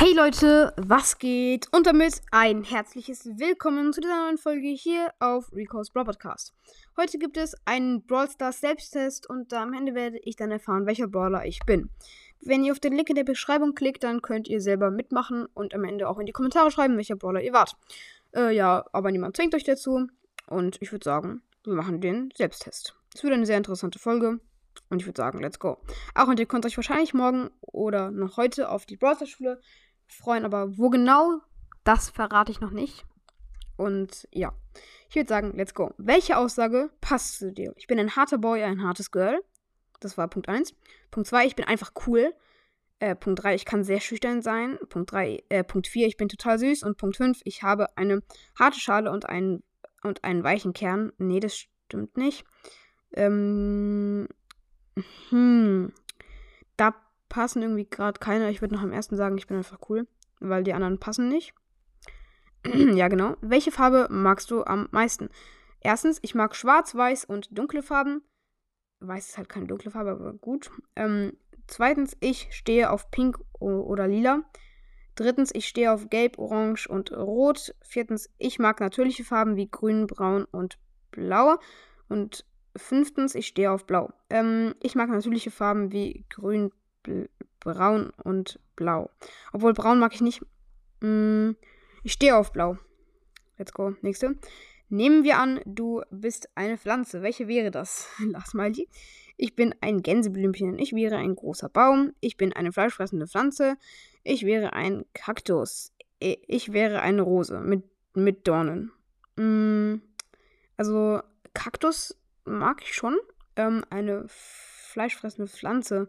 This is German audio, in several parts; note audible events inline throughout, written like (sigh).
Hey Leute, was geht? Und damit ein herzliches Willkommen zu dieser neuen Folge hier auf Rico's Brawl Podcast. Heute gibt es einen Brawl Stars Selbsttest und am Ende werde ich dann erfahren, welcher Brawler ich bin. Wenn ihr auf den Link in der Beschreibung klickt, dann könnt ihr selber mitmachen und am Ende auch in die Kommentare schreiben, welcher Brawler ihr wart. Äh, ja, aber niemand zwingt euch dazu und ich würde sagen, wir machen den Selbsttest. Es wird eine sehr interessante Folge. Und ich würde sagen, let's go. Auch und ihr könnt euch wahrscheinlich morgen oder noch heute auf die Browser-Schule freuen, aber wo genau, das verrate ich noch nicht. Und ja, ich würde sagen, let's go. Welche Aussage passt zu dir? Ich bin ein harter Boy, ein hartes Girl. Das war Punkt 1. Punkt 2, ich bin einfach cool. Äh, Punkt 3, ich kann sehr schüchtern sein. Punkt 3, äh, Punkt 4, ich bin total süß. Und Punkt 5, ich habe eine harte Schale und einen, und einen weichen Kern. Nee, das stimmt nicht. Ähm, hm. Da passen irgendwie gerade keine. Ich würde noch am ersten sagen, ich bin einfach cool, weil die anderen passen nicht. (clears throat) ja, genau. Welche Farbe magst du am meisten? Erstens, ich mag schwarz, weiß und dunkle Farben. Weiß ist halt keine dunkle Farbe, aber gut. Ähm, zweitens, ich stehe auf pink oder lila. Drittens, ich stehe auf gelb, orange und rot. Viertens, ich mag natürliche Farben wie grün, braun und blau. Und fünftens, ich stehe auf blau. Ähm, ich mag natürliche Farben wie grün, braun und blau. Obwohl braun mag ich nicht. Mm, ich stehe auf blau. Let's go. Nächste. Nehmen wir an, du bist eine Pflanze. Welche wäre das? (laughs) Lass mal die. Ich bin ein Gänseblümchen. Ich wäre ein großer Baum. Ich bin eine fleischfressende Pflanze. Ich wäre ein Kaktus. Ich wäre eine Rose mit, mit Dornen. Mm, also, Kaktus mag ich schon. Ähm, eine fleischfressende Pflanze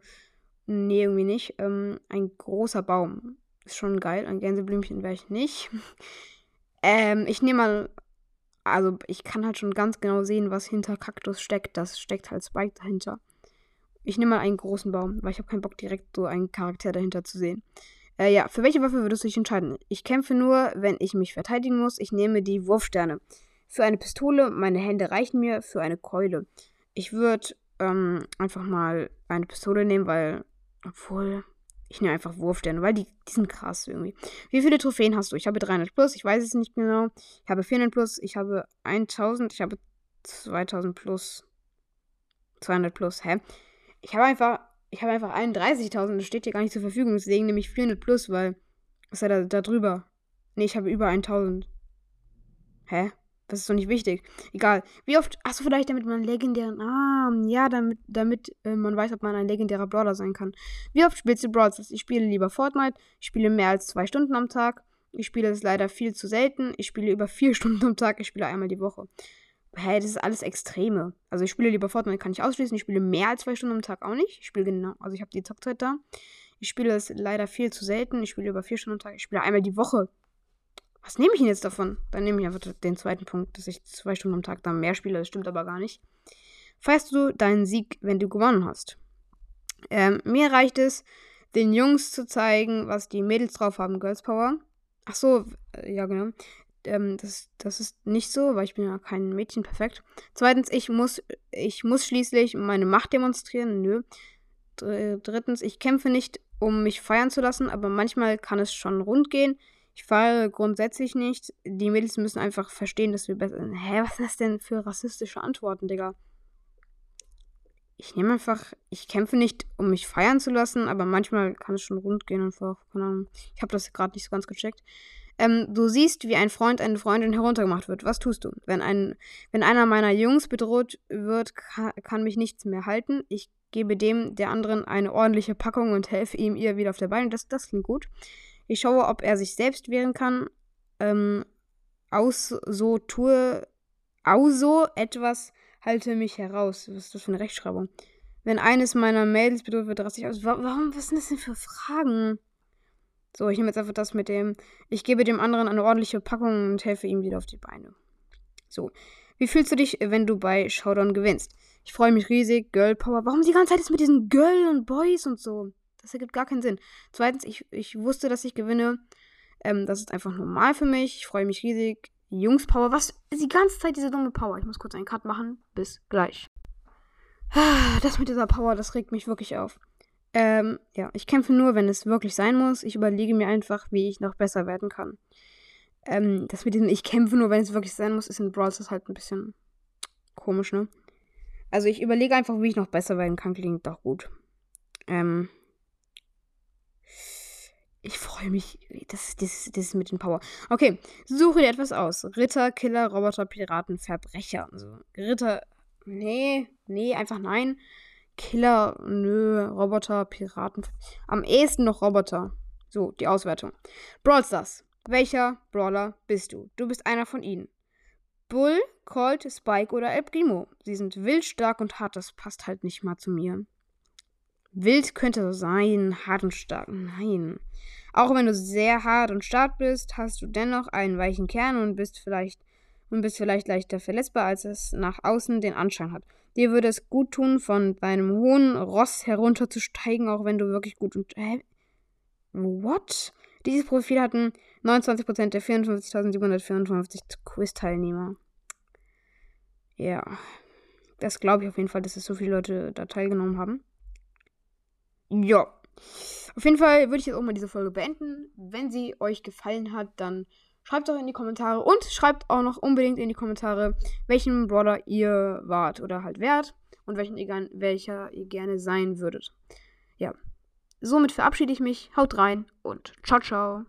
Nee, irgendwie nicht. Ähm, ein großer Baum. Ist schon geil. Ein Gänseblümchen wäre ich nicht. (laughs) ähm, ich nehme mal. Also, ich kann halt schon ganz genau sehen, was hinter Kaktus steckt. Das steckt halt Spike dahinter. Ich nehme mal einen großen Baum, weil ich habe keinen Bock, direkt so einen Charakter dahinter zu sehen. Äh, ja, für welche Waffe würdest du dich entscheiden? Ich kämpfe nur, wenn ich mich verteidigen muss. Ich nehme die Wurfsterne. Für eine Pistole, meine Hände reichen mir. Für eine Keule. Ich würde ähm, einfach mal eine Pistole nehmen, weil obwohl, ich nehme einfach Wurfsterne, weil die, die sind krass irgendwie. Wie viele Trophäen hast du? Ich habe 300 plus, ich weiß es nicht genau. Ich habe 400 plus, ich habe 1000, ich habe 2000 plus. 200 plus, hä? Ich habe einfach, ich habe einfach 31.000, das steht hier gar nicht zur Verfügung, deswegen nehme ich 400 plus, weil, was ist da, da drüber? Nee, ich habe über 1000. Hä? Das ist doch nicht wichtig. Egal. Wie oft. Achso, vielleicht damit man legendären. Ah, ja, damit, damit äh, man weiß, ob man ein legendärer Brawler sein kann. Wie oft spielst du Brawl Ich spiele lieber Fortnite. Ich spiele mehr als zwei Stunden am Tag. Ich spiele es leider viel zu selten. Ich spiele über vier Stunden am Tag. Ich spiele einmal die Woche. Hey, das ist alles Extreme. Also ich spiele lieber Fortnite, kann ich ausschließen. Ich spiele mehr als zwei Stunden am Tag auch nicht. Ich spiele genau. Also ich habe die Zockzeit da. Ich spiele es leider viel zu selten. Ich spiele über vier Stunden am Tag. Ich spiele einmal die Woche. Was nehme ich denn jetzt davon? Dann nehme ich einfach den zweiten Punkt, dass ich zwei Stunden am Tag dann mehr spiele. Das stimmt aber gar nicht. Feierst du deinen Sieg, wenn du gewonnen hast? Ähm, mir reicht es, den Jungs zu zeigen, was die Mädels drauf haben. Girls Power. Ach so, äh, ja genau. Ähm, das, das ist nicht so, weil ich bin ja kein Mädchen perfekt. Zweitens, ich muss, ich muss schließlich meine Macht demonstrieren. Nö. Drittens, ich kämpfe nicht, um mich feiern zu lassen, aber manchmal kann es schon rund gehen. Ich fahre grundsätzlich nicht. Die Mädels müssen einfach verstehen, dass wir besser. Hä, was ist das denn für rassistische Antworten, Digga? Ich nehme einfach, ich kämpfe nicht, um mich feiern zu lassen, aber manchmal kann es schon rund gehen einfach. Ich habe das gerade nicht so ganz gecheckt. Ähm, du siehst, wie ein Freund eine Freundin heruntergemacht wird. Was tust du? Wenn, ein, wenn einer meiner Jungs bedroht wird, kann, kann mich nichts mehr halten. Ich gebe dem der anderen eine ordentliche Packung und helfe ihm ihr wieder auf der Beine. Das, das klingt gut. Ich schaue, ob er sich selbst wehren kann. Ähm, aus so tue, auso etwas halte mich heraus. Was ist das für eine Rechtschreibung? Wenn eines meiner Mails bedroht wird, raste ich aus. Warum, was sind das denn für Fragen? So, ich nehme jetzt einfach das mit dem, ich gebe dem anderen eine ordentliche Packung und helfe ihm wieder auf die Beine. So, wie fühlst du dich, wenn du bei Showdown gewinnst? Ich freue mich riesig, Girl Power. Warum die ganze Zeit ist mit diesen Girl und Boys und so? Das ergibt gar keinen Sinn. Zweitens, ich, ich wusste, dass ich gewinne. Ähm, das ist einfach normal für mich. Ich freue mich riesig. Jungs-Power. Was? Die ganze Zeit diese dumme Power. Ich muss kurz einen Cut machen. Bis gleich. Das mit dieser Power, das regt mich wirklich auf. Ähm, ja, ich kämpfe nur, wenn es wirklich sein muss. Ich überlege mir einfach, wie ich noch besser werden kann. Ähm, das mit diesem Ich kämpfe nur, wenn es wirklich sein muss, ist in Brawl Stars halt ein bisschen komisch, ne? Also ich überlege einfach, wie ich noch besser werden kann, klingt doch gut. Ähm, ich freue mich. Das, das, das ist mit den Power. Okay, suche dir etwas aus. Ritter, Killer, Roboter, Piraten, Verbrecher. Also, Ritter. Nee, nee, einfach nein. Killer, nö, Roboter, Piraten. Am ehesten noch Roboter. So, die Auswertung. Brawl Stars. Welcher Brawler bist du? Du bist einer von ihnen. Bull, Colt, Spike oder El Primo. Sie sind wild, stark und hart. Das passt halt nicht mal zu mir. Wild könnte so sein, hart und stark. Nein. Auch wenn du sehr hart und stark bist, hast du dennoch einen weichen Kern und bist vielleicht und bist vielleicht leichter verletzbar, als es nach außen den Anschein hat. Dir würde es gut tun, von deinem hohen Ross herunterzusteigen, auch wenn du wirklich gut und. Hä? What? Dieses Profil hatten 29% der 54.754 Quiz-Teilnehmer. Ja. Das glaube ich auf jeden Fall, dass es so viele Leute da teilgenommen haben. Ja. Auf jeden Fall würde ich jetzt auch mal diese Folge beenden. Wenn sie euch gefallen hat, dann schreibt doch in die Kommentare und schreibt auch noch unbedingt in die Kommentare, welchen Brawler ihr wart oder halt wärt und welchen ihr, welcher ihr gerne sein würdet. Ja. Somit verabschiede ich mich. Haut rein und ciao, ciao.